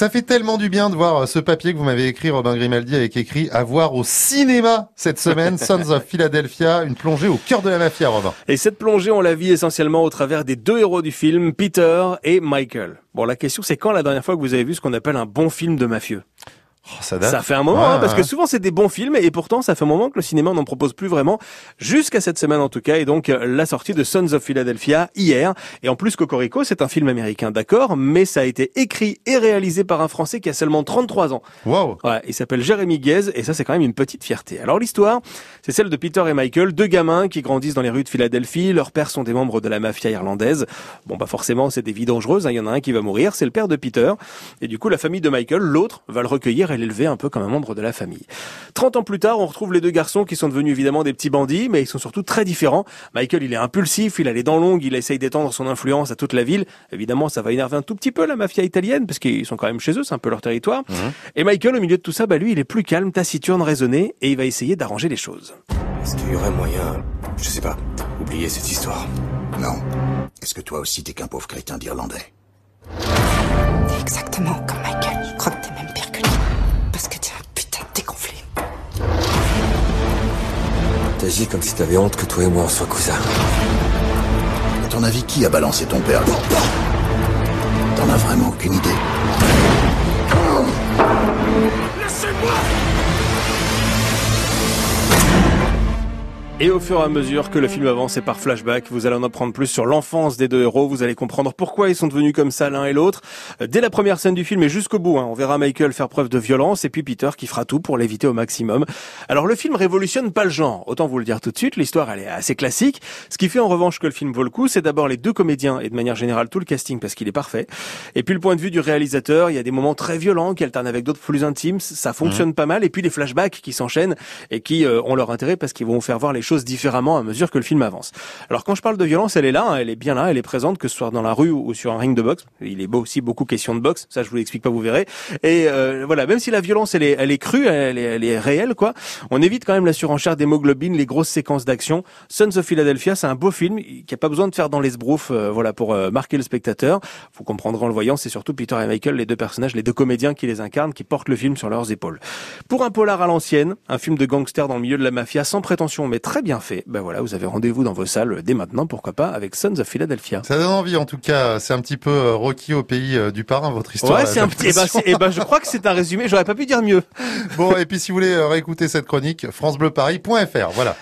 Ça fait tellement du bien de voir ce papier que vous m'avez écrit, Robin Grimaldi, avec écrit à voir au cinéma cette semaine, Sons of Philadelphia, une plongée au cœur de la mafia, Robin. Et cette plongée, on la vit essentiellement au travers des deux héros du film, Peter et Michael. Bon, la question c'est quand la dernière fois que vous avez vu ce qu'on appelle un bon film de mafieux? Oh, ça, date. ça fait un moment, hein, parce que souvent c'est des bons films, et pourtant ça fait un moment que le cinéma n'en propose plus vraiment, jusqu'à cette semaine en tout cas, et donc euh, la sortie de Sons of Philadelphia hier. Et en plus, Cocorico, c'est un film américain, d'accord, mais ça a été écrit et réalisé par un Français qui a seulement 33 ans. Wow. Ouais, il s'appelle Jérémy Guez, et ça c'est quand même une petite fierté. Alors l'histoire, c'est celle de Peter et Michael, deux gamins qui grandissent dans les rues de Philadelphie, leurs pères sont des membres de la mafia irlandaise. Bon bah forcément c'est des vies dangereuses, hein. il y en a un qui va mourir, c'est le père de Peter, et du coup la famille de Michael, l'autre, va le recueillir et l'élever un peu comme un membre de la famille. 30 ans plus tard, on retrouve les deux garçons qui sont devenus évidemment des petits bandits, mais ils sont surtout très différents. Michael, il est impulsif, il a les dents longues, il essaye d'étendre son influence à toute la ville. Évidemment, ça va énerver un tout petit peu la mafia italienne, parce qu'ils sont quand même chez eux, c'est un peu leur territoire. Et Michael, au milieu de tout ça, bah lui, il est plus calme, taciturne, raisonné, et il va essayer d'arranger les choses. Est-ce qu'il y aurait moyen, je sais pas, oublier cette histoire? Non. Est-ce que toi aussi t'es qu'un pauvre crétin d'Irlandais? T'es exactement comme Michael. T'agis comme si t'avais honte que toi et moi on soit cousins. À ton avis, qui a balancé ton père? T'en as vraiment aucune idée Et au fur et à mesure que le film avance et par flashback, vous allez en apprendre plus sur l'enfance des deux héros. Vous allez comprendre pourquoi ils sont devenus comme ça l'un et l'autre. Dès la première scène du film et jusqu'au bout, hein, on verra Michael faire preuve de violence et puis Peter qui fera tout pour l'éviter au maximum. Alors le film révolutionne pas le genre. Autant vous le dire tout de suite, l'histoire elle est assez classique. Ce qui fait en revanche que le film vaut le coup, c'est d'abord les deux comédiens et de manière générale tout le casting parce qu'il est parfait. Et puis le point de vue du réalisateur, il y a des moments très violents qui alternent avec d'autres plus intimes. Ça fonctionne pas mal. Et puis les flashbacks qui s'enchaînent et qui euh, ont leur intérêt parce qu'ils vont faire voir les différemment à mesure que le film avance. Alors quand je parle de violence, elle est là, hein, elle est bien là, elle est présente, que ce soit dans la rue ou sur un ring de boxe. Il est beau aussi beaucoup question de boxe, ça je vous l'explique pas, vous verrez. Et euh, voilà, même si la violence elle est, elle est crue, elle est, elle est réelle, quoi. On évite quand même la surenchère d'hémoglobine, les grosses séquences d'action. Sons of Philadelphia, c'est un beau film qui a pas besoin de faire dans les sbroufs, euh, voilà, pour euh, marquer le spectateur. Vous comprendrez en le voyant, c'est surtout Peter et Michael, les deux personnages, les deux comédiens qui les incarnent, qui portent le film sur leurs épaules. Pour un polar à l'ancienne, un film de gangster dans le milieu de la mafia, sans prétention mais très bien fait, ben voilà, vous avez rendez-vous dans vos salles dès maintenant, pourquoi pas, avec Sons of Philadelphia. Ça donne envie, en tout cas. C'est un petit peu euh, Rocky au pays euh, du parrain, votre histoire. Ouais, là, c'est un petit, eh ben, eh ben, je crois que c'est un résumé, j'aurais pas pu dire mieux. Bon, et puis si vous voulez euh, réécouter cette chronique, francebleuparis.fr. Voilà.